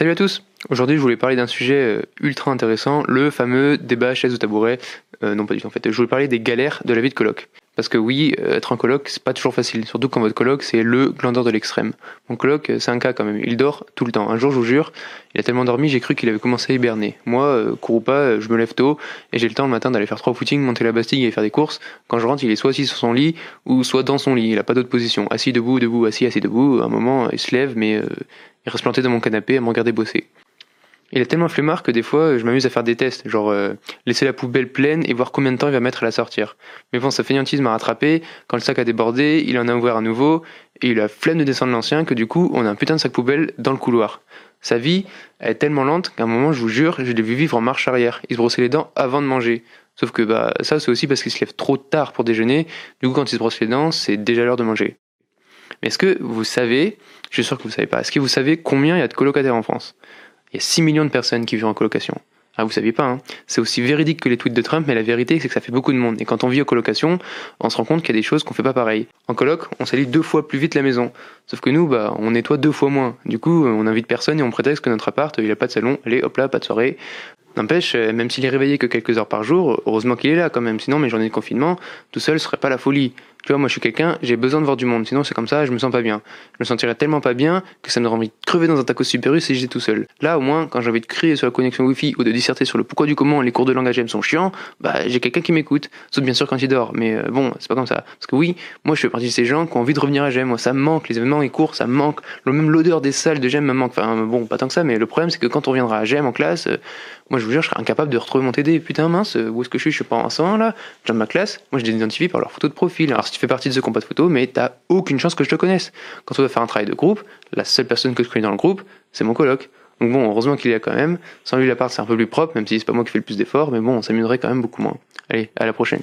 Salut à tous Aujourd'hui je voulais parler d'un sujet euh, ultra intéressant, le fameux débat chaise ou tabouret. Euh, non pas du tout en fait, je voulais parler des galères de la vie de coloc. Parce que oui, euh, être en coloc, c'est pas toujours facile, surtout quand votre coloc, c'est le glandeur de l'extrême. Mon coloc, c'est un cas quand même, il dort tout le temps. Un jour, je vous jure, il a tellement dormi, j'ai cru qu'il avait commencé à hiberner. Moi, euh, cours ou pas, je me lève tôt, et j'ai le temps le matin d'aller faire trois footings, monter la Bastille et faire des courses. Quand je rentre, il est soit assis sur son lit, ou soit dans son lit, il a pas d'autre position. Assis, debout, debout, assis, assis, debout. Un moment, il se lève, mais il reste planté dans mon canapé à me regarder bosser. Il est tellement flemmard que des fois, je m'amuse à faire des tests, genre euh, laisser la poubelle pleine et voir combien de temps il va mettre à la sortir. Mais bon, sa fainéantise m'a rattrapé, quand le sac a débordé, il en a ouvert à nouveau, et il a flemme de descendre l'ancien que du coup, on a un putain de sac poubelle dans le couloir. Sa vie est tellement lente qu'à un moment, je vous jure, je l'ai vu vivre en marche arrière. Il se brossait les dents avant de manger. Sauf que bah ça, c'est aussi parce qu'il se lève trop tard pour déjeuner. Du coup, quand il se brosse les dents, c'est déjà l'heure de manger. Mais est-ce que vous savez, je suis sûr que vous savez pas, est-ce que vous savez combien il y a de colocataires en France? Il y a 6 millions de personnes qui vivent en colocation. Ah, vous saviez pas, hein. C'est aussi véridique que les tweets de Trump, mais la vérité, c'est que ça fait beaucoup de monde. Et quand on vit en colocation, on se rend compte qu'il y a des choses qu'on fait pas pareil. En coloc, on salit deux fois plus vite la maison. Sauf que nous, bah, on nettoie deux fois moins. Du coup, on invite personne et on prétexte que notre appart, il a pas de salon. Allez, hop là, pas de soirée. N'empêche, euh, même s'il est réveillé que quelques heures par jour, heureusement qu'il est là quand même, sinon mes journées de confinement, tout seul, ce serait pas la folie. Tu vois, moi je suis quelqu'un, j'ai besoin de voir du monde, sinon c'est comme ça, je me sens pas bien. Je me sentirais tellement pas bien que ça me donnerait envie de crever dans un taco supérieur si j'étais tout seul. Là, au moins, quand j'ai envie de crier sur la connexion Wi-Fi ou de disserter sur le pourquoi du comment les cours de langage M sont chiants, bah j'ai quelqu'un qui m'écoute. Sauf bien sûr quand il dort, mais euh, bon, c'est pas comme ça. Parce que oui, moi je fais partie de ces gens qui ont envie de revenir à GEM. Moi ça me manque, les événements, les cours, ça me manque. Même l'odeur des salles de GEM me manque. Enfin bon, pas tant que ça, mais le problème c'est que quand on reviendra à GEM en classe, euh, moi je vous jure, je serais incapable de retrouver mon TD. Putain mince, où est-ce que je suis? Je suis pas en 101 là. J'ai de ma classe. Moi je les identifie par leur photo de profil. Alors si tu fais partie de ce compas mais t'as aucune chance que je te connaisse. Quand on doit faire un travail de groupe, la seule personne que je connais dans le groupe, c'est mon coloc. Donc bon, heureusement qu'il y a quand même. Sans lui, l'appart, c'est un peu plus propre, même si c'est pas moi qui fais le plus d'efforts, mais bon, on s'amuserait quand même beaucoup moins. Allez, à la prochaine.